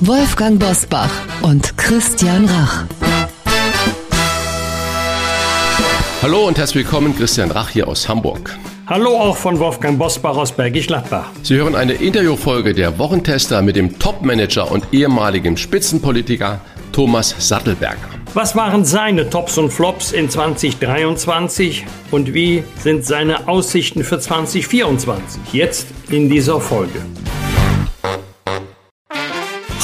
Wolfgang Bosbach und Christian Rach. Hallo und herzlich willkommen, Christian Rach hier aus Hamburg. Hallo auch von Wolfgang Bosbach aus Bergisch Gladbach. Sie hören eine Interviewfolge der Wochentester mit dem Topmanager und ehemaligen Spitzenpolitiker Thomas Sattelberger. Was waren seine Tops und Flops in 2023 und wie sind seine Aussichten für 2024? Jetzt in dieser Folge.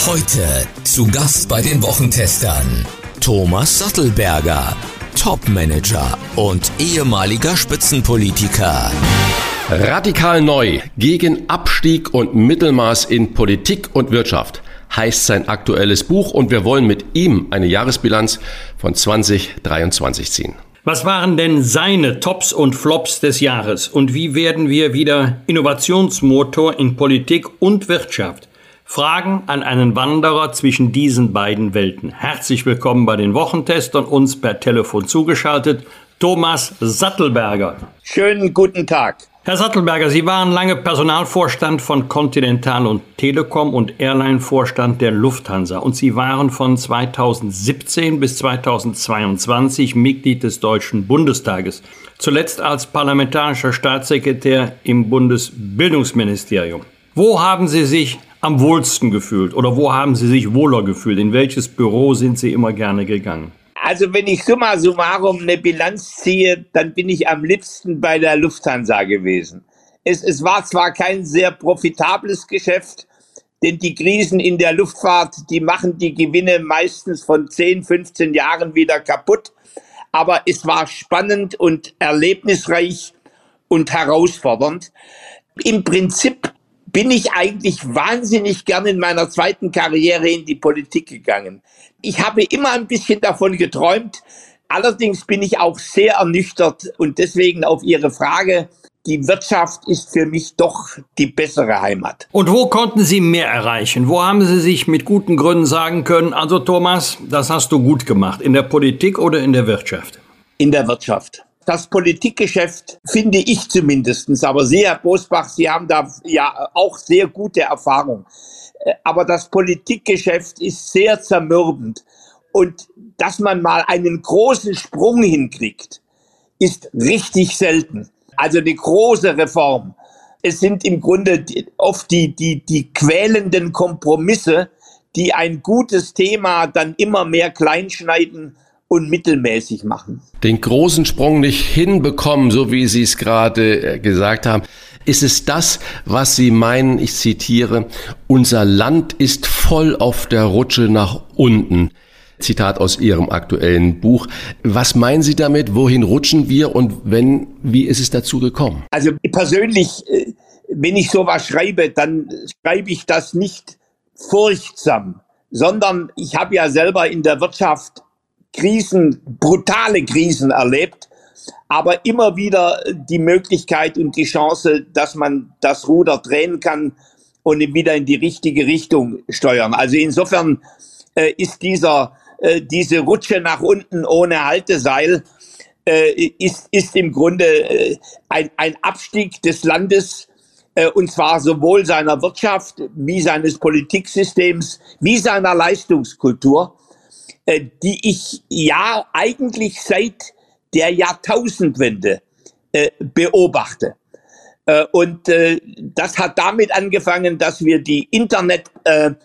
Heute zu Gast bei den Wochentestern Thomas Sattelberger, Topmanager und ehemaliger Spitzenpolitiker. Radikal neu gegen Abstieg und Mittelmaß in Politik und Wirtschaft heißt sein aktuelles Buch und wir wollen mit ihm eine Jahresbilanz von 2023 ziehen. Was waren denn seine Tops und Flops des Jahres und wie werden wir wieder Innovationsmotor in Politik und Wirtschaft? Fragen an einen Wanderer zwischen diesen beiden Welten. Herzlich willkommen bei den Wochentestern, uns per Telefon zugeschaltet, Thomas Sattelberger. Schönen guten Tag. Herr Sattelberger, Sie waren lange Personalvorstand von Continental und Telekom und Airline-Vorstand der Lufthansa und Sie waren von 2017 bis 2022 Mitglied des Deutschen Bundestages, zuletzt als parlamentarischer Staatssekretär im Bundesbildungsministerium. Wo haben Sie sich am wohlsten gefühlt oder wo haben Sie sich wohler gefühlt? In welches Büro sind Sie immer gerne gegangen? Also wenn ich summa summarum eine Bilanz ziehe, dann bin ich am liebsten bei der Lufthansa gewesen. Es, es war zwar kein sehr profitables Geschäft, denn die Krisen in der Luftfahrt, die machen die Gewinne meistens von 10, 15 Jahren wieder kaputt. Aber es war spannend und erlebnisreich und herausfordernd. Im Prinzip bin ich eigentlich wahnsinnig gern in meiner zweiten Karriere in die Politik gegangen. Ich habe immer ein bisschen davon geträumt. Allerdings bin ich auch sehr ernüchtert und deswegen auf Ihre Frage, die Wirtschaft ist für mich doch die bessere Heimat. Und wo konnten Sie mehr erreichen? Wo haben Sie sich mit guten Gründen sagen können, also Thomas, das hast du gut gemacht, in der Politik oder in der Wirtschaft? In der Wirtschaft das Politikgeschäft, finde ich zumindestens. Aber Sie, Herr Bosbach, Sie haben da ja auch sehr gute Erfahrung. Äh, aber das Politikgeschäft ist sehr zermürbend. Und dass man mal einen großen Sprung hinkriegt, ist richtig selten. Also eine große Reform. Es sind im Grunde oft die, die, die quälenden Kompromisse, die ein gutes Thema dann immer mehr kleinschneiden und mittelmäßig machen. Den großen Sprung nicht hinbekommen, so wie Sie es gerade äh, gesagt haben. Ist es das, was Sie meinen, ich zitiere, unser Land ist voll auf der Rutsche nach unten? Zitat aus Ihrem aktuellen Buch. Was meinen Sie damit? Wohin rutschen wir und wenn, wie ist es dazu gekommen? Also persönlich, äh, wenn ich sowas schreibe, dann schreibe ich das nicht furchtsam, sondern ich habe ja selber in der Wirtschaft Krisen, brutale Krisen erlebt, aber immer wieder die Möglichkeit und die Chance, dass man das Ruder drehen kann und wieder in die richtige Richtung steuern. Also insofern äh, ist dieser, äh, diese Rutsche nach unten ohne Halteseil äh, ist, ist im Grunde äh, ein, ein Abstieg des Landes, äh, und zwar sowohl seiner Wirtschaft wie seines Politiksystems wie seiner Leistungskultur. Äh, die ich ja eigentlich seit der Jahrtausendwende äh, beobachte. Äh, und das hat damit angefangen, dass wir die Internetblase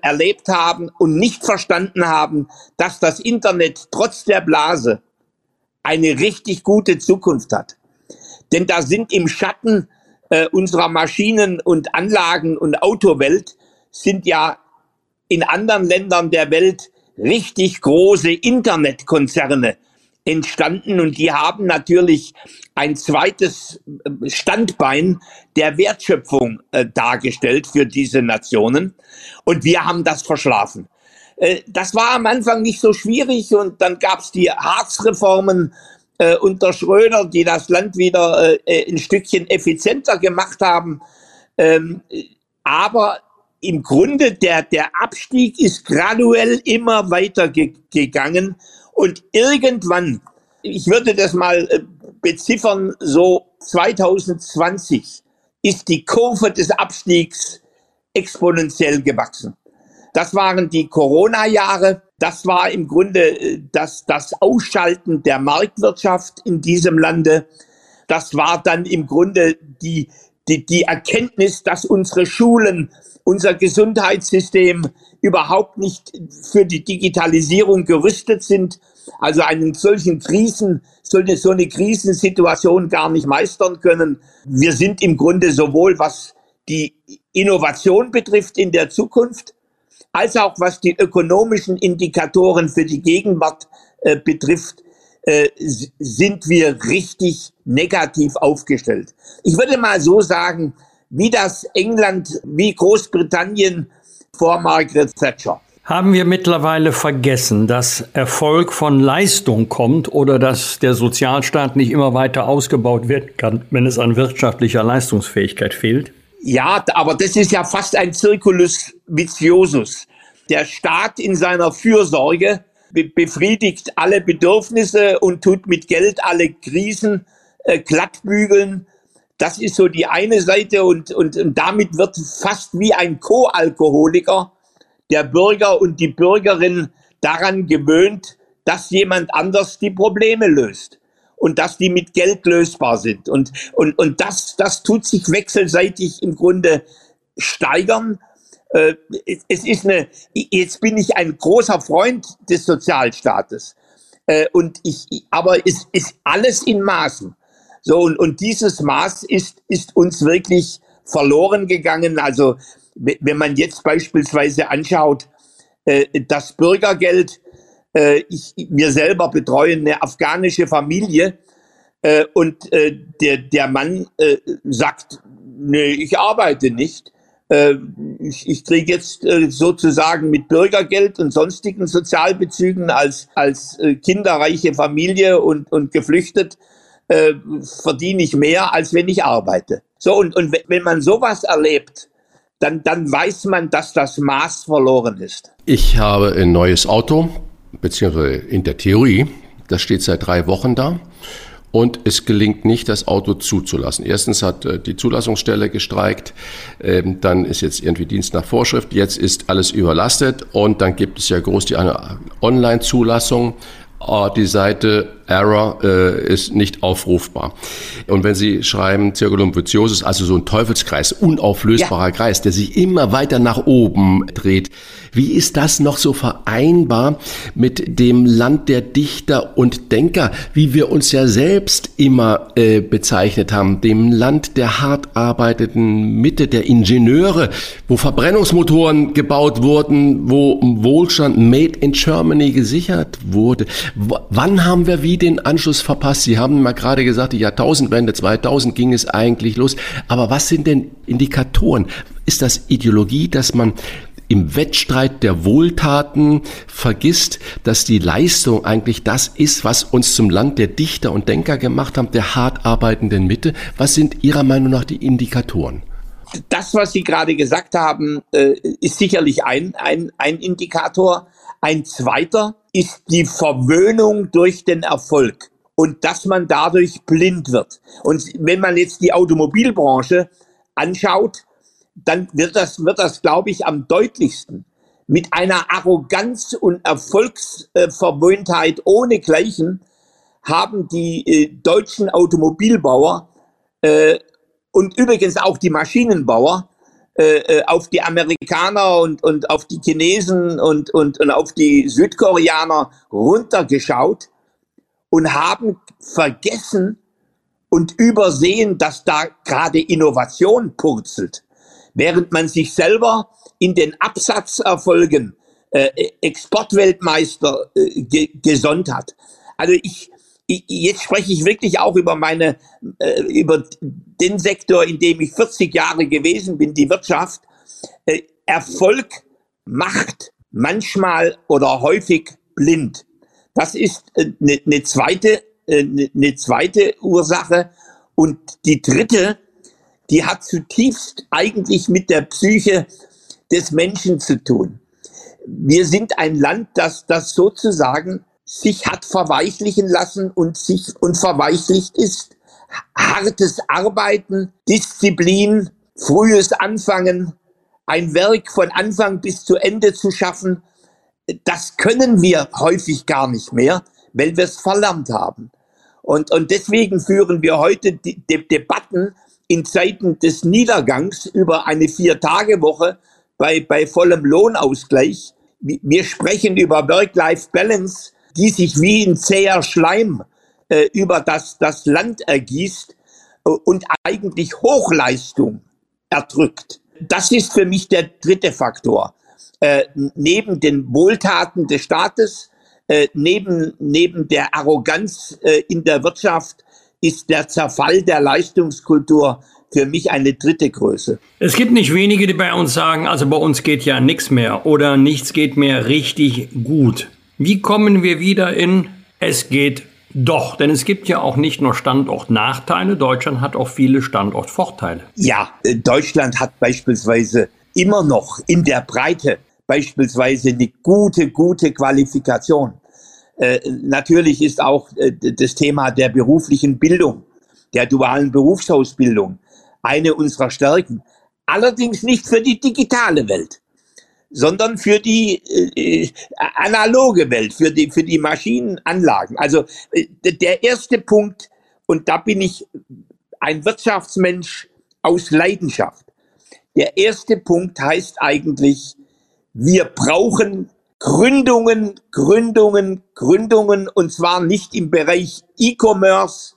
erlebt haben und nicht verstanden haben, dass das Internet trotz der Blase eine richtig gute Zukunft hat. Denn da sind im Schatten unserer Maschinen und Anlagen und Autowelt sind ja in anderen Ländern der Welt richtig große Internetkonzerne entstanden und die haben natürlich ein zweites äh, Standbein der Wertschöpfung äh, dargestellt für diese Nationen und wir haben das verschlafen. Äh, das war am Anfang nicht so schwierig und dann gab es die Harzreformen äh, unter Schröder, die das Land wieder äh, ein Stückchen effizienter gemacht haben. Ähm, aber im Grunde der, der Abstieg ist graduell immer weiter ge gegangen und irgendwann, ich würde das mal äh, beziffern, so 2020 ist die Kurve des Abstiegs exponentiell gewachsen. Das waren die Corona-Jahre. Das war im Grunde äh, das, das Ausschalten der Marktwirtschaft in diesem Lande. Das war dann im Grunde die, die, die Erkenntnis, dass unsere Schulen, unser Gesundheitssystem überhaupt nicht für die Digitalisierung gerüstet sind, also einen solchen Krisen, so eine, so eine Krisensituation gar nicht meistern können. Wir sind im Grunde sowohl was die Innovation betrifft in der Zukunft, als auch was die ökonomischen Indikatoren für die Gegenwart äh, betrifft, äh, sind wir richtig negativ aufgestellt. Ich würde mal so sagen, wie das England, wie Großbritannien vor Margaret Thatcher. Haben wir mittlerweile vergessen, dass Erfolg von Leistung kommt oder dass der Sozialstaat nicht immer weiter ausgebaut werden kann, wenn es an wirtschaftlicher Leistungsfähigkeit fehlt? Ja, aber das ist ja fast ein Circulus viciosus. Der Staat in seiner Fürsorge be befriedigt alle Bedürfnisse und tut mit Geld alle Krisen äh, glattbügeln. Das ist so die eine Seite und, und, und damit wird fast wie ein Co-Alkoholiker der Bürger und die Bürgerin daran gewöhnt, dass jemand anders die Probleme löst und dass die mit Geld lösbar sind. Und, und, und das, das tut sich wechselseitig im Grunde steigern. Äh, es ist eine, jetzt bin ich ein großer Freund des Sozialstaates. Äh, und ich, aber es ist alles in Maßen. So, und, und dieses Maß ist, ist uns wirklich verloren gegangen. Also, wenn man jetzt beispielsweise anschaut, äh, das Bürgergeld, äh, ich, wir selber betreuen eine afghanische Familie äh, und äh, der, der Mann äh, sagt, nee, ich arbeite nicht. Äh, ich, ich kriege jetzt äh, sozusagen mit Bürgergeld und sonstigen Sozialbezügen als, als äh, kinderreiche Familie und, und geflüchtet äh, verdiene ich mehr, als wenn ich arbeite. So, und, und wenn man sowas erlebt, dann, dann weiß man, dass das Maß verloren ist. Ich habe ein neues Auto beziehungsweise in der Theorie, das steht seit drei Wochen da. Und es gelingt nicht, das Auto zuzulassen. Erstens hat äh, die Zulassungsstelle gestreikt, ähm, dann ist jetzt irgendwie Dienst nach Vorschrift, jetzt ist alles überlastet und dann gibt es ja groß die eine Online-Zulassung. Ah, die Seite Error äh, ist nicht aufrufbar. Und wenn Sie schreiben Circulum viciosus, also so ein Teufelskreis, unauflösbarer ja. Kreis, der sich immer weiter nach oben dreht, wie ist das noch so vereinbar mit dem Land der Dichter und Denker, wie wir uns ja selbst immer äh, bezeichnet haben, dem Land der hart arbeitenden Mitte, der Ingenieure, wo Verbrennungsmotoren gebaut wurden, wo Wohlstand made in Germany gesichert wurde. W wann haben wir wieder den Anschluss verpasst? Sie haben mal gerade gesagt, die Jahrtausendwende 2000 ging es eigentlich los. Aber was sind denn Indikatoren? Ist das Ideologie, dass man im Wettstreit der Wohltaten vergisst, dass die Leistung eigentlich das ist, was uns zum Land der Dichter und Denker gemacht haben, der hart arbeitenden Mitte. Was sind Ihrer Meinung nach die Indikatoren? Das, was Sie gerade gesagt haben, äh, ist sicherlich ein, ein, ein Indikator. Ein zweiter ist die Verwöhnung durch den Erfolg und dass man dadurch blind wird. Und wenn man jetzt die Automobilbranche anschaut, dann wird das, wird das, glaube ich, am deutlichsten. Mit einer Arroganz und Erfolgsverwöhntheit ohne Gleichen haben die äh, deutschen Automobilbauer äh, und übrigens auch die Maschinenbauer äh, äh auf die Amerikaner und, und auf die Chinesen und, und, und auf die Südkoreaner runtergeschaut und haben vergessen und übersehen, dass da gerade Innovation purzelt während man sich selber in den Absatzerfolgen äh, Exportweltmeister äh, ge gesonnt hat. Also ich, jetzt spreche ich wirklich auch über meine, äh, über den Sektor, in dem ich 40 Jahre gewesen bin, die Wirtschaft. Äh, Erfolg macht manchmal oder häufig blind. Das ist eine äh, ne zweite, eine ne zweite Ursache. Und die dritte, die hat zutiefst eigentlich mit der Psyche des Menschen zu tun. Wir sind ein Land, das, das sozusagen sich hat verweichlichen lassen und sich und verweichlicht ist. Hartes Arbeiten, Disziplin, frühes Anfangen, ein Werk von Anfang bis zu Ende zu schaffen, das können wir häufig gar nicht mehr, weil wir es verlernt haben. Und, und deswegen führen wir heute die, die Debatten in Zeiten des Niedergangs über eine Vier-Tage-Woche bei, bei vollem Lohnausgleich. Wir sprechen über Work-Life-Balance, die sich wie ein zäher Schleim äh, über das, das Land ergießt äh, und eigentlich Hochleistung erdrückt. Das ist für mich der dritte Faktor. Äh, neben den Wohltaten des Staates, äh, neben, neben der Arroganz äh, in der Wirtschaft ist der Zerfall der Leistungskultur für mich eine dritte Größe. Es gibt nicht wenige, die bei uns sagen, also bei uns geht ja nichts mehr oder nichts geht mehr richtig gut. Wie kommen wir wieder in es geht doch, denn es gibt ja auch nicht nur Standortnachteile, Deutschland hat auch viele Standortvorteile. Ja, äh, Deutschland hat beispielsweise immer noch in der Breite beispielsweise eine gute, gute Qualifikation. Äh, natürlich ist auch äh, das Thema der beruflichen Bildung, der dualen Berufsausbildung eine unserer Stärken. Allerdings nicht für die digitale Welt sondern für die äh, analoge Welt, für die, für die Maschinenanlagen. Also äh, der erste Punkt, und da bin ich ein Wirtschaftsmensch aus Leidenschaft. Der erste Punkt heißt eigentlich, wir brauchen Gründungen, Gründungen, Gründungen, und zwar nicht im Bereich E-Commerce,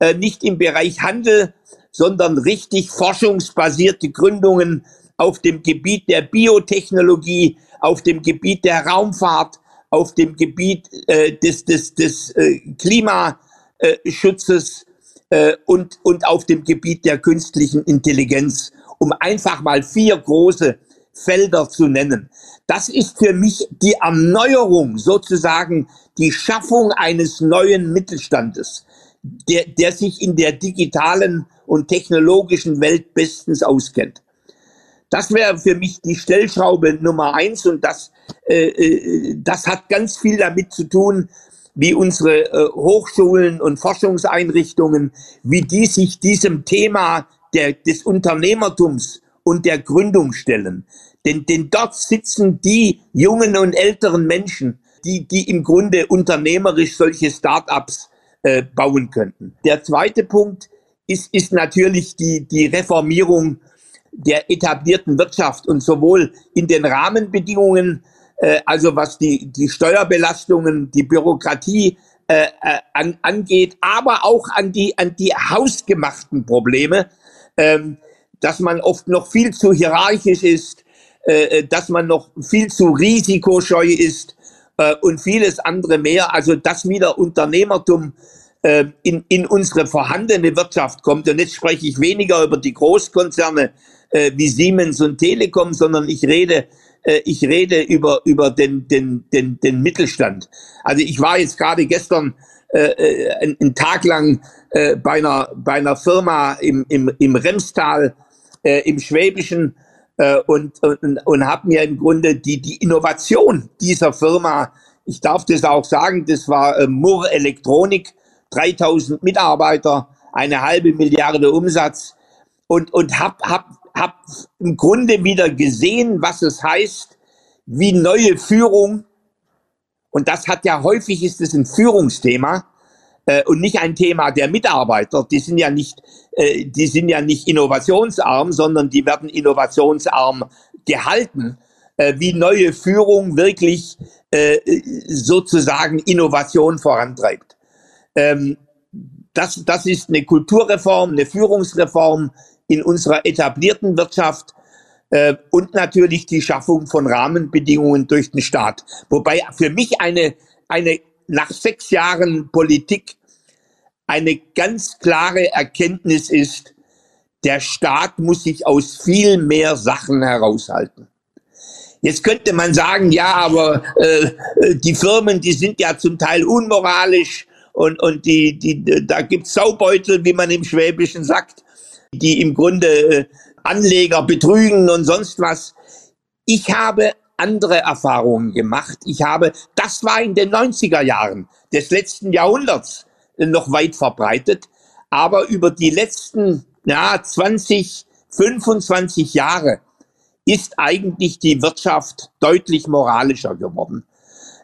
äh, nicht im Bereich Handel, sondern richtig forschungsbasierte Gründungen, auf dem Gebiet der Biotechnologie, auf dem Gebiet der Raumfahrt, auf dem Gebiet äh, des, des, des äh, Klimaschutzes äh, und, und auf dem Gebiet der künstlichen Intelligenz, um einfach mal vier große Felder zu nennen. Das ist für mich die Erneuerung, sozusagen die Schaffung eines neuen Mittelstandes, der, der sich in der digitalen und technologischen Welt bestens auskennt. Das wäre für mich die Stellschraube Nummer eins und das, äh, äh, das hat ganz viel damit zu tun, wie unsere äh, Hochschulen und Forschungseinrichtungen, wie die sich diesem Thema der, des Unternehmertums und der Gründung stellen. Denn, denn dort sitzen die jungen und älteren Menschen, die, die im Grunde unternehmerisch solche Start-ups äh, bauen könnten. Der zweite Punkt ist, ist natürlich die, die Reformierung der etablierten Wirtschaft und sowohl in den Rahmenbedingungen, äh, also was die, die Steuerbelastungen, die Bürokratie äh, äh, an, angeht, aber auch an die, an die hausgemachten Probleme, ähm, dass man oft noch viel zu hierarchisch ist, äh, dass man noch viel zu risikoscheu ist äh, und vieles andere mehr. Also dass wieder Unternehmertum äh, in, in unsere vorhandene Wirtschaft kommt. Und jetzt spreche ich weniger über die Großkonzerne, äh, wie Siemens und Telekom, sondern ich rede äh, ich rede über über den den den den Mittelstand. Also ich war jetzt gerade gestern äh, äh einen, einen Tag lang äh, bei einer bei einer Firma im im im Remstal äh, im Schwäbischen äh, und und, und habe mir im Grunde die die Innovation dieser Firma, ich darf das auch sagen, das war äh, Murr Elektronik, 3000 Mitarbeiter, eine halbe Milliarde Umsatz und und hab hab habe im Grunde wieder gesehen, was es heißt, wie neue Führung, und das hat ja häufig ist es ein Führungsthema äh, und nicht ein Thema der Mitarbeiter. Die sind ja nicht, äh, die sind ja nicht innovationsarm, sondern die werden innovationsarm gehalten. Äh, wie neue Führung wirklich äh, sozusagen Innovation vorantreibt. Ähm, das, das ist eine Kulturreform, eine Führungsreform, in unserer etablierten Wirtschaft äh, und natürlich die Schaffung von Rahmenbedingungen durch den Staat. Wobei für mich eine, eine nach sechs Jahren Politik eine ganz klare Erkenntnis ist, der Staat muss sich aus viel mehr Sachen heraushalten. Jetzt könnte man sagen, ja, aber äh, die Firmen, die sind ja zum Teil unmoralisch und, und die, die, da gibt's Saubeutel, wie man im Schwäbischen sagt, die im Grunde äh, Anleger betrügen und sonst was. Ich habe andere Erfahrungen gemacht. Ich habe, das war in den 90er Jahren des letzten Jahrhunderts noch weit verbreitet, aber über die letzten ja, 20, 25 Jahre ist eigentlich die Wirtschaft deutlich moralischer geworden.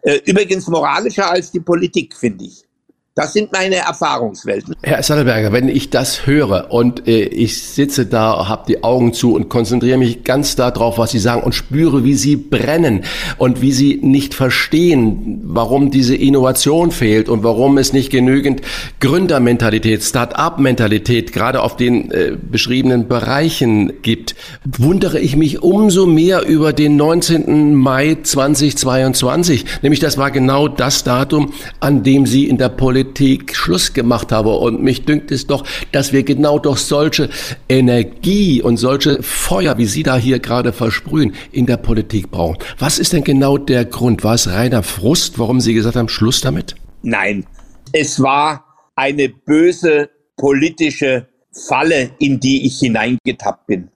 Äh, übrigens moralischer als die Politik, finde ich. Das sind meine Erfahrungswelten. Herr Sattelberger, wenn ich das höre und äh, ich sitze da, habe die Augen zu und konzentriere mich ganz darauf, was Sie sagen und spüre, wie Sie brennen und wie Sie nicht verstehen, warum diese Innovation fehlt und warum es nicht genügend Gründermentalität, Start-up-Mentalität gerade auf den äh, beschriebenen Bereichen gibt, wundere ich mich umso mehr über den 19. Mai 2022. Nämlich das war genau das Datum, an dem Sie in der Politik Politik Schluss gemacht habe. Und mich dünkt es doch, dass wir genau durch solche Energie und solche Feuer, wie Sie da hier gerade versprühen, in der Politik brauchen. Was ist denn genau der Grund? War es reiner Frust, warum Sie gesagt haben, Schluss damit? Nein, es war eine böse politische Falle, in die ich hineingetappt bin.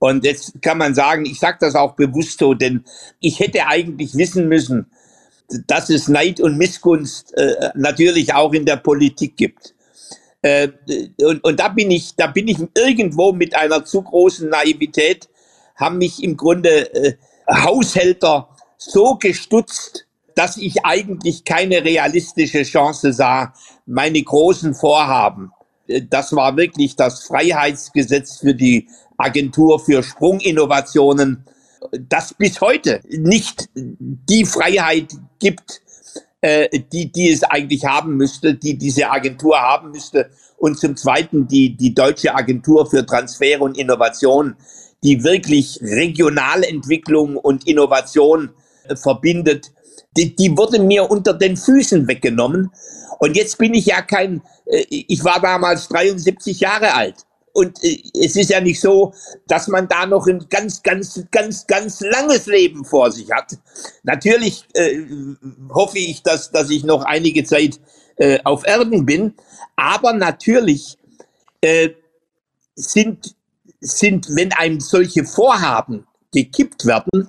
Und jetzt kann man sagen, ich sage das auch bewusst so, denn ich hätte eigentlich wissen müssen, dass es Neid und Missgunst äh, natürlich auch in der Politik gibt. Äh, und, und da bin ich, da bin ich irgendwo mit einer zu großen Naivität, haben mich im Grunde äh, Haushälter so gestutzt, dass ich eigentlich keine realistische Chance sah, meine großen Vorhaben. Äh, das war wirklich das Freiheitsgesetz für die Agentur für Sprunginnovationen das bis heute nicht die Freiheit gibt, äh, die, die es eigentlich haben müsste, die diese Agentur haben müsste. Und zum Zweiten die, die Deutsche Agentur für Transfer und Innovation, die wirklich Regionalentwicklung und Innovation äh, verbindet. Die, die wurde mir unter den Füßen weggenommen. Und jetzt bin ich ja kein, äh, ich war damals 73 Jahre alt. Und äh, es ist ja nicht so, dass man da noch ein ganz, ganz, ganz, ganz langes Leben vor sich hat. Natürlich äh, hoffe ich, dass, dass ich noch einige Zeit äh, auf Erden bin. Aber natürlich äh, sind, sind, wenn einem solche Vorhaben gekippt werden,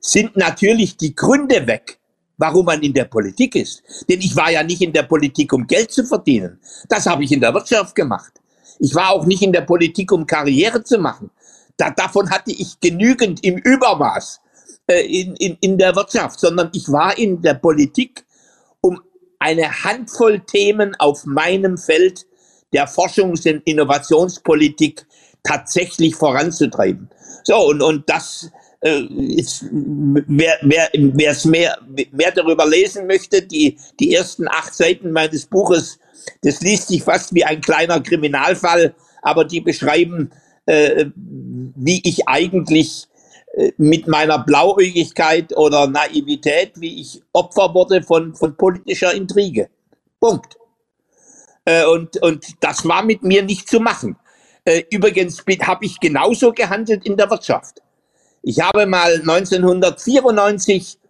sind natürlich die Gründe weg, warum man in der Politik ist. Denn ich war ja nicht in der Politik, um Geld zu verdienen. Das habe ich in der Wirtschaft gemacht. Ich war auch nicht in der Politik, um Karriere zu machen. Da, davon hatte ich genügend im Übermaß äh, in, in, in der Wirtschaft, sondern ich war in der Politik, um eine Handvoll Themen auf meinem Feld der Forschungs- und Innovationspolitik tatsächlich voranzutreiben. So, und, und das äh, ist, wer, wer, es mehr, mehr darüber lesen möchte, die, die ersten acht Seiten meines Buches das liest sich fast wie ein kleiner Kriminalfall, aber die beschreiben, äh, wie ich eigentlich äh, mit meiner Blauäugigkeit oder Naivität, wie ich Opfer wurde von, von politischer Intrige. Punkt. Äh, und, und das war mit mir nicht zu machen. Äh, übrigens habe ich genauso gehandelt in der Wirtschaft. Ich habe mal 1994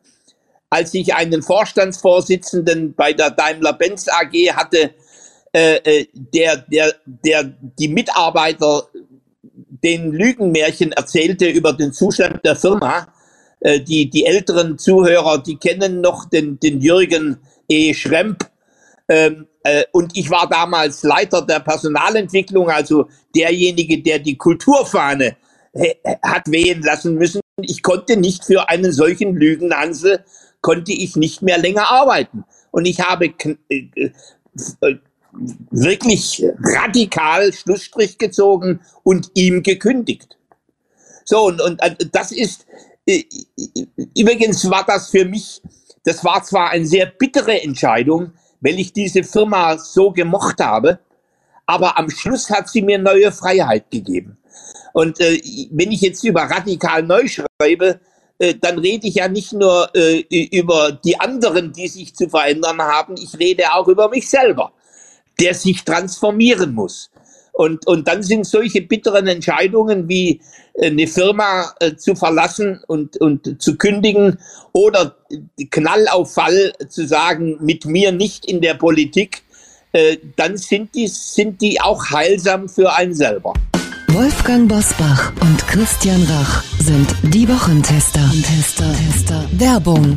als ich einen Vorstandsvorsitzenden bei der Daimler-Benz AG hatte, äh, äh, der, der, der die Mitarbeiter den Lügenmärchen erzählte über den Zustand der Firma. Äh, die, die älteren Zuhörer, die kennen noch den, den Jürgen E. Schremp. Ähm, äh, und ich war damals Leiter der Personalentwicklung, also derjenige, der die Kulturfahne hat wehen lassen müssen. Ich konnte nicht für einen solchen Lügenhansel konnte ich nicht mehr länger arbeiten. Und ich habe äh, äh, wirklich radikal Schlussstrich gezogen und ihm gekündigt. So, und, und äh, das ist, übrigens war das für mich, das war zwar eine sehr bittere Entscheidung, weil ich diese Firma so gemocht habe, aber am Schluss hat sie mir neue Freiheit gegeben. Und äh, wenn ich jetzt über radikal neu schreibe, äh, dann rede ich ja nicht nur äh, über die anderen, die sich zu verändern haben, ich rede auch über mich selber, der sich transformieren muss. Und, und dann sind solche bitteren Entscheidungen wie äh, eine Firma äh, zu verlassen und, und zu kündigen oder Knallauffall zu sagen, mit mir nicht in der Politik, äh, dann sind die, sind die auch heilsam für einen selber. Wolfgang Bosbach und Christian Rach sind die Wochentester. Tester, Tester. Werbung.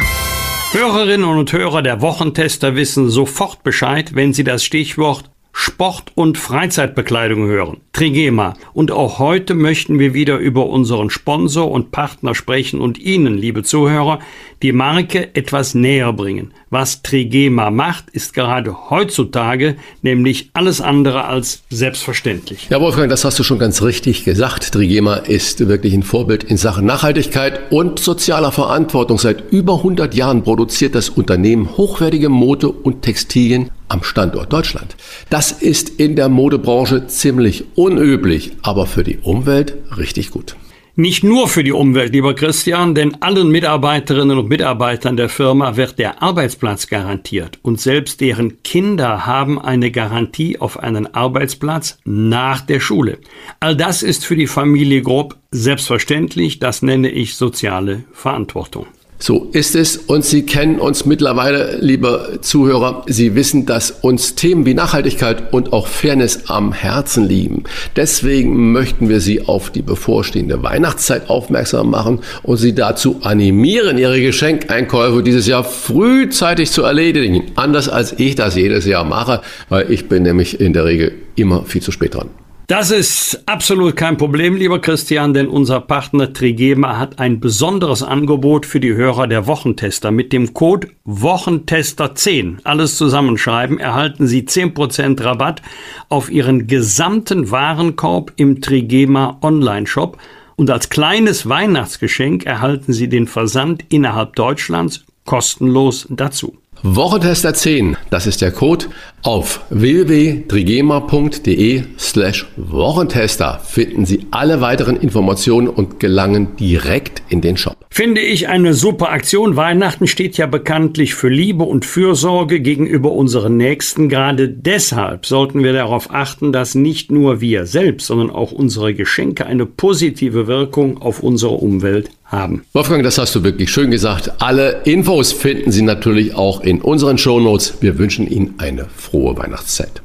Hörerinnen und Hörer der Wochentester wissen sofort Bescheid, wenn sie das Stichwort Sport- und Freizeitbekleidung hören. Trigema. Und auch heute möchten wir wieder über unseren Sponsor und Partner sprechen und Ihnen, liebe Zuhörer, die Marke etwas näher bringen. Was Trigema macht, ist gerade heutzutage nämlich alles andere als selbstverständlich. Ja, Wolfgang, das hast du schon ganz richtig gesagt. Trigema ist wirklich ein Vorbild in Sachen Nachhaltigkeit und sozialer Verantwortung. Seit über 100 Jahren produziert das Unternehmen hochwertige Mode und Textilien am Standort Deutschland. Das ist in der Modebranche ziemlich unüblich, aber für die Umwelt richtig gut. Nicht nur für die Umwelt, lieber Christian, denn allen Mitarbeiterinnen und Mitarbeitern der Firma wird der Arbeitsplatz garantiert und selbst deren Kinder haben eine Garantie auf einen Arbeitsplatz nach der Schule. All das ist für die Familie Grob selbstverständlich, das nenne ich soziale Verantwortung. So ist es und Sie kennen uns mittlerweile, liebe Zuhörer. Sie wissen, dass uns Themen wie Nachhaltigkeit und auch Fairness am Herzen liegen. Deswegen möchten wir Sie auf die bevorstehende Weihnachtszeit aufmerksam machen und Sie dazu animieren, Ihre Geschenkeinkäufe dieses Jahr frühzeitig zu erledigen. Anders als ich das jedes Jahr mache, weil ich bin nämlich in der Regel immer viel zu spät dran. Das ist absolut kein Problem, lieber Christian, denn unser Partner Trigema hat ein besonderes Angebot für die Hörer der Wochentester. Mit dem Code Wochentester10, alles zusammenschreiben, erhalten Sie 10% Rabatt auf Ihren gesamten Warenkorb im Trigema Online-Shop. Und als kleines Weihnachtsgeschenk erhalten Sie den Versand innerhalb Deutschlands kostenlos dazu. Wochentester 10, das ist der Code. Auf www.trigema.de slash Wochentester finden Sie alle weiteren Informationen und gelangen direkt in den Shop. Finde ich eine super Aktion. Weihnachten steht ja bekanntlich für Liebe und Fürsorge gegenüber unseren Nächsten. Gerade deshalb sollten wir darauf achten, dass nicht nur wir selbst, sondern auch unsere Geschenke eine positive Wirkung auf unsere Umwelt haben. Wolfgang, das hast du wirklich schön gesagt. Alle Infos finden Sie natürlich auch in unseren Shownotes. Wir wünschen Ihnen eine frohe Weihnachtszeit.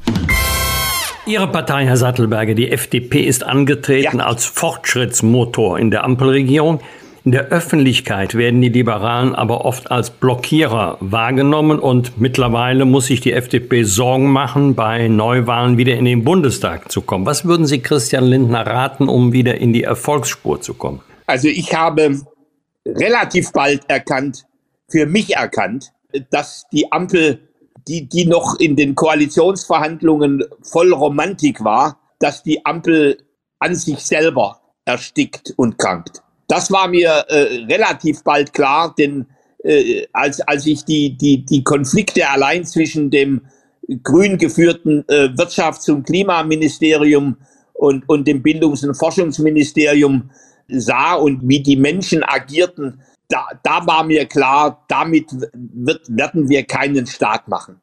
Ihre Partei, Herr Sattelberger, die FDP, ist angetreten ja. als Fortschrittsmotor in der Ampelregierung. In der Öffentlichkeit werden die Liberalen aber oft als Blockierer wahrgenommen und mittlerweile muss sich die FDP Sorgen machen, bei Neuwahlen wieder in den Bundestag zu kommen. Was würden Sie Christian Lindner raten, um wieder in die Erfolgsspur zu kommen? Also ich habe relativ bald erkannt, für mich erkannt, dass die Ampel, die, die noch in den Koalitionsverhandlungen voll Romantik war, dass die Ampel an sich selber erstickt und krankt. Das war mir äh, relativ bald klar, denn äh, als, als ich die, die, die Konflikte allein zwischen dem grün geführten äh, Wirtschafts- und Klimaministerium und, und dem Bildungs- und Forschungsministerium sah und wie die Menschen agierten, da, da war mir klar, damit wird, werden wir keinen Staat machen.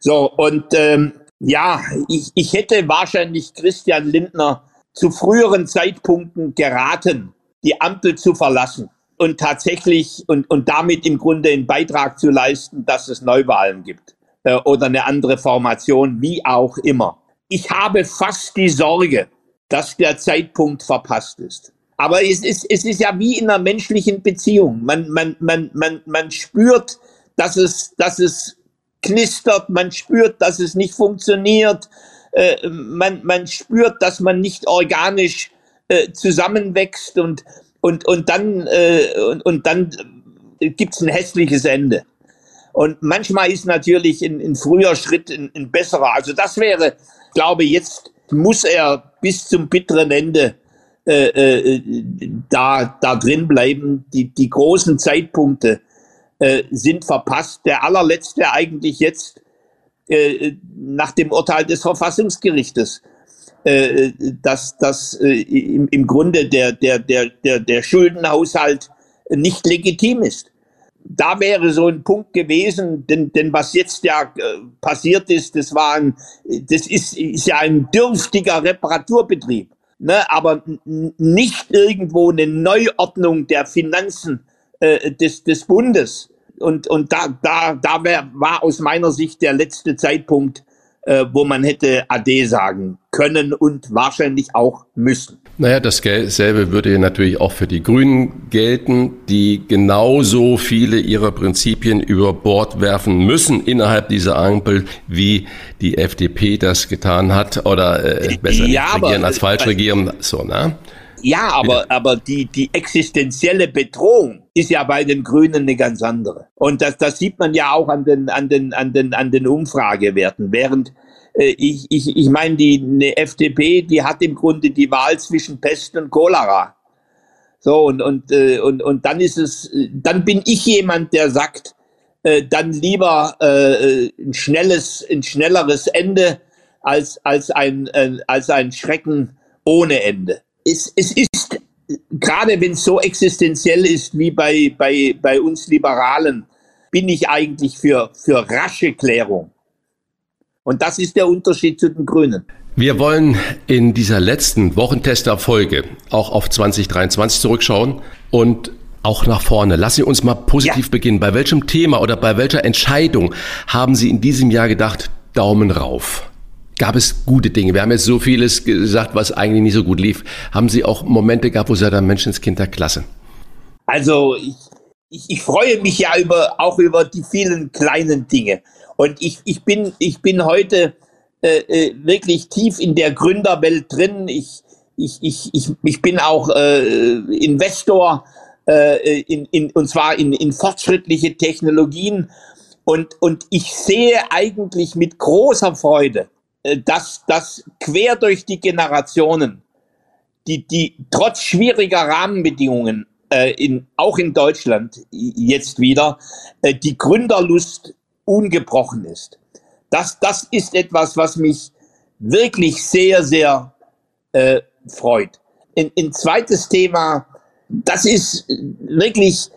So, und ähm, ja, ich, ich hätte wahrscheinlich Christian Lindner zu früheren Zeitpunkten geraten, die Ampel zu verlassen und tatsächlich und, und damit im Grunde einen Beitrag zu leisten, dass es Neuwahlen gibt äh, oder eine andere Formation, wie auch immer. Ich habe fast die Sorge, dass der Zeitpunkt verpasst ist. Aber es ist, es ist ja wie in einer menschlichen Beziehung. Man, man, man, man, man spürt, dass es, dass es knistert, man spürt, dass es nicht funktioniert, äh, man, man spürt, dass man nicht organisch äh, zusammenwächst und, und, und dann, äh, und, und dann gibt es ein hässliches Ende. Und manchmal ist natürlich ein, ein früher Schritt ein, ein besserer. Also das wäre, glaube jetzt muss er bis zum bitteren Ende äh, äh, da, da drin bleiben. Die, die großen Zeitpunkte äh, sind verpasst. Der allerletzte eigentlich jetzt äh, nach dem Urteil des Verfassungsgerichtes äh, dass, dass im, im Grunde der, der, der, der, der Schuldenhaushalt nicht legitim ist. Da wäre so ein Punkt gewesen, denn, denn was jetzt ja passiert ist, das war ein, das ist, ist ja ein dürftiger Reparaturbetrieb, ne, aber nicht irgendwo eine Neuordnung der Finanzen äh, des, des Bundes. Und, und da, da, da wär, war aus meiner Sicht der letzte Zeitpunkt, äh, wo man hätte Ade sagen können und wahrscheinlich auch müssen. Naja, dasselbe würde natürlich auch für die Grünen gelten, die genauso viele ihrer Prinzipien über Bord werfen müssen innerhalb dieser Ampel, wie die FDP das getan hat oder äh, besser ja, regieren aber, als falsch regieren. So, ne? Ja, aber, aber die, die existenzielle Bedrohung ist ja bei den Grünen eine ganz andere. Und das, das sieht man ja auch an den, an den, an den, an den Umfragewerten. Während äh, ich, ich, ich meine, die eine FDP, die hat im Grunde die Wahl zwischen Pest und Cholera. So, und, und, äh, und, und dann ist es, dann bin ich jemand, der sagt, äh, dann lieber äh, ein schnelles, ein schnelleres Ende als, als, ein, äh, als ein Schrecken ohne Ende es, es ist, gerade wenn es so existenziell ist wie bei, bei, bei uns Liberalen, bin ich eigentlich für, für rasche Klärung. Und das ist der Unterschied zu den Grünen. Wir wollen in dieser letzten Wochentester-Folge auch auf 2023 zurückschauen und auch nach vorne. Lassen Sie uns mal positiv ja. beginnen. Bei welchem Thema oder bei welcher Entscheidung haben Sie in diesem Jahr gedacht, Daumen rauf? Gab es gute Dinge. Wir haben jetzt so vieles gesagt, was eigentlich nicht so gut lief. Haben Sie auch Momente gehabt, wo Sie sagen, Menschenskind der Klasse? Also ich, ich, ich, freue mich ja über, auch über die vielen kleinen Dinge. Und ich, ich, bin, ich bin heute äh, äh, wirklich tief in der Gründerwelt drin. Ich, ich, ich, ich, ich bin auch äh, Investor äh, in, in, und zwar in, in fortschrittliche Technologien. Und, und ich sehe eigentlich mit großer Freude, dass das quer durch die Generationen, die, die trotz schwieriger Rahmenbedingungen, äh, in, auch in Deutschland jetzt wieder, äh, die Gründerlust ungebrochen ist. Das, das ist etwas, was mich wirklich sehr, sehr äh, freut. Ein, ein zweites Thema, das ist wirklich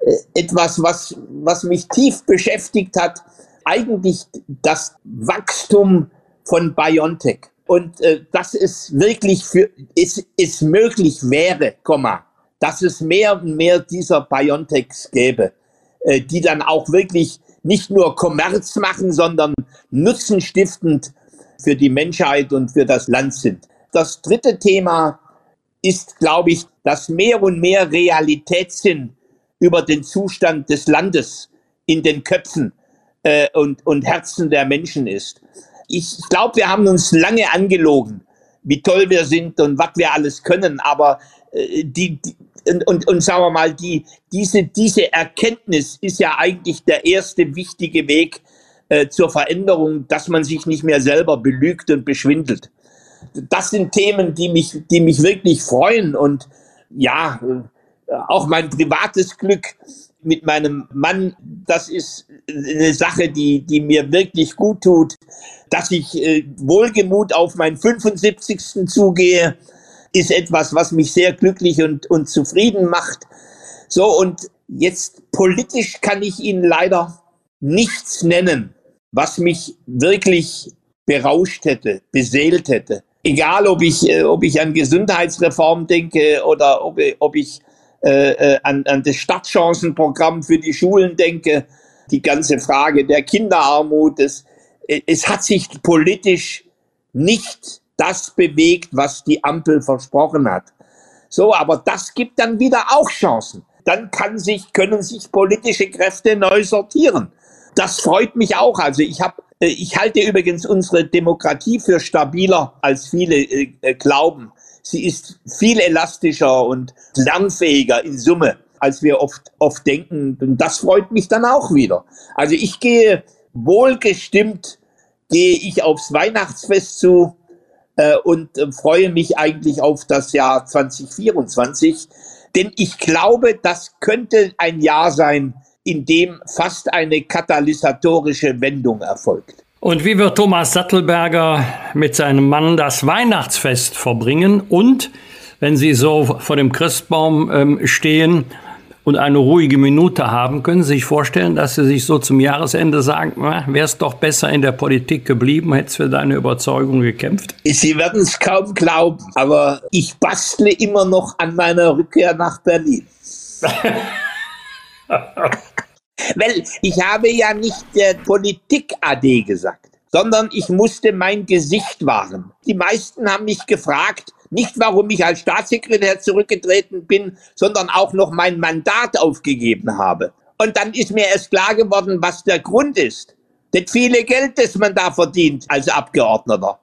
äh, etwas, was, was mich tief beschäftigt hat. Eigentlich das Wachstum von BioNTech. Und äh, dass es wirklich für, es, es möglich wäre, Komma, dass es mehr und mehr dieser BioNTechs gäbe, äh, die dann auch wirklich nicht nur Kommerz machen, sondern nutzenstiftend für die Menschheit und für das Land sind. Das dritte Thema ist, glaube ich, dass mehr und mehr Realitätssinn über den Zustand des Landes in den Köpfen äh, und, und Herzen der Menschen ist ich glaube, wir haben uns lange angelogen, wie toll wir sind und was wir alles können, aber äh, die, die und, und, und sagen wir mal, die, diese, diese Erkenntnis ist ja eigentlich der erste wichtige Weg äh, zur Veränderung, dass man sich nicht mehr selber belügt und beschwindelt. Das sind Themen, die mich, die mich wirklich freuen und ja, äh, auch mein privates Glück mit meinem Mann, das ist eine Sache, die, die mir wirklich gut tut. Dass ich äh, wohlgemut auf meinen 75. zugehe, ist etwas, was mich sehr glücklich und, und zufrieden macht. So, und jetzt politisch kann ich Ihnen leider nichts nennen, was mich wirklich berauscht hätte, beseelt hätte. Egal, ob ich, äh, ob ich an Gesundheitsreform denke oder ob, ob ich äh, äh, an, an das Stadtchancenprogramm für die Schulen denke, die ganze Frage der Kinderarmut. Es, es hat sich politisch nicht das bewegt, was die Ampel versprochen hat. So, aber das gibt dann wieder auch Chancen. Dann kann sich, können sich politische Kräfte neu sortieren. Das freut mich auch. Also ich habe, äh, ich halte übrigens unsere Demokratie für stabiler, als viele äh, glauben. Sie ist viel elastischer und lernfähiger in Summe, als wir oft, oft denken. Und das freut mich dann auch wieder. Also ich gehe wohlgestimmt, gehe ich aufs Weihnachtsfest zu äh, und äh, freue mich eigentlich auf das Jahr 2024. Denn ich glaube, das könnte ein Jahr sein, in dem fast eine katalysatorische Wendung erfolgt. Und wie wird Thomas Sattelberger mit seinem Mann das Weihnachtsfest verbringen? Und wenn Sie so vor dem Christbaum ähm, stehen und eine ruhige Minute haben, können Sie sich vorstellen, dass Sie sich so zum Jahresende sagen, wäre es doch besser in der Politik geblieben, hätte es für deine Überzeugung gekämpft? Sie werden es kaum glauben, aber ich bastle immer noch an meiner Rückkehr nach Berlin. Weil ich habe ja nicht der Politik AD gesagt, sondern ich musste mein Gesicht wahren. Die meisten haben mich gefragt, nicht warum ich als Staatssekretär zurückgetreten bin, sondern auch noch mein Mandat aufgegeben habe. Und dann ist mir erst klar geworden, was der Grund ist. Das viele Geld, das man da verdient als Abgeordneter.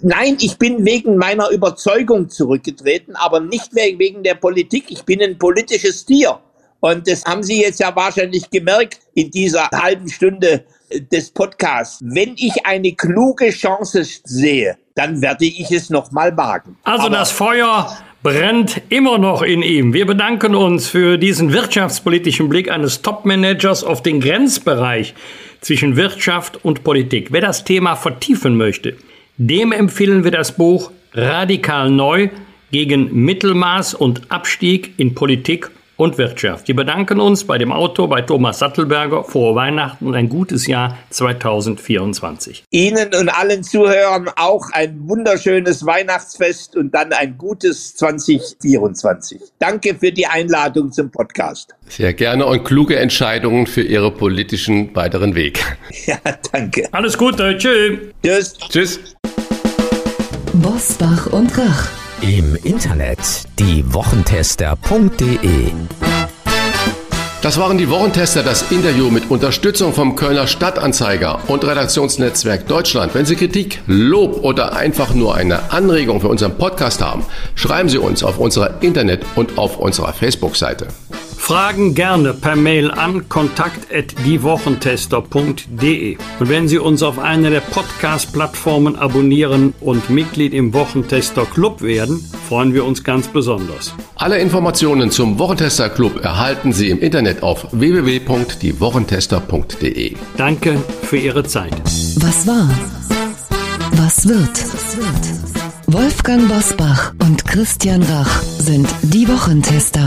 Nein, ich bin wegen meiner Überzeugung zurückgetreten, aber nicht wegen der Politik. Ich bin ein politisches Tier. Und das haben Sie jetzt ja wahrscheinlich gemerkt in dieser halben Stunde des Podcasts. Wenn ich eine kluge Chance sehe, dann werde ich es nochmal wagen. Also Aber das Feuer brennt immer noch in ihm. Wir bedanken uns für diesen wirtschaftspolitischen Blick eines Topmanagers auf den Grenzbereich zwischen Wirtschaft und Politik. Wer das Thema vertiefen möchte, dem empfehlen wir das Buch Radikal Neu gegen Mittelmaß und Abstieg in Politik und Wirtschaft. Wir bedanken uns bei dem Autor, bei Thomas Sattelberger. Frohe Weihnachten und ein gutes Jahr 2024. Ihnen und allen Zuhörern auch ein wunderschönes Weihnachtsfest und dann ein gutes 2024. Danke für die Einladung zum Podcast. Sehr gerne und kluge Entscheidungen für Ihre politischen weiteren Weg. Ja, danke. Alles Gute. Tschüss. Tschüss. Tschüss. Bosbach und Rach im Internet diewochentester.de das waren die Wochentester, das Interview mit Unterstützung vom Kölner Stadtanzeiger und Redaktionsnetzwerk Deutschland. Wenn Sie Kritik, Lob oder einfach nur eine Anregung für unseren Podcast haben, schreiben Sie uns auf unserer Internet- und auf unserer Facebook-Seite. Fragen gerne per Mail an kontakt@diewochentester.de. Und wenn Sie uns auf einer der Podcast-Plattformen abonnieren und Mitglied im Wochentester Club werden, freuen wir uns ganz besonders. Alle Informationen zum Wochentester Club erhalten Sie im Internet auf www.diewochentester.de. Danke für Ihre Zeit. Was war? Was wird? Wolfgang Bosbach und Christian Rach sind die Wochentester.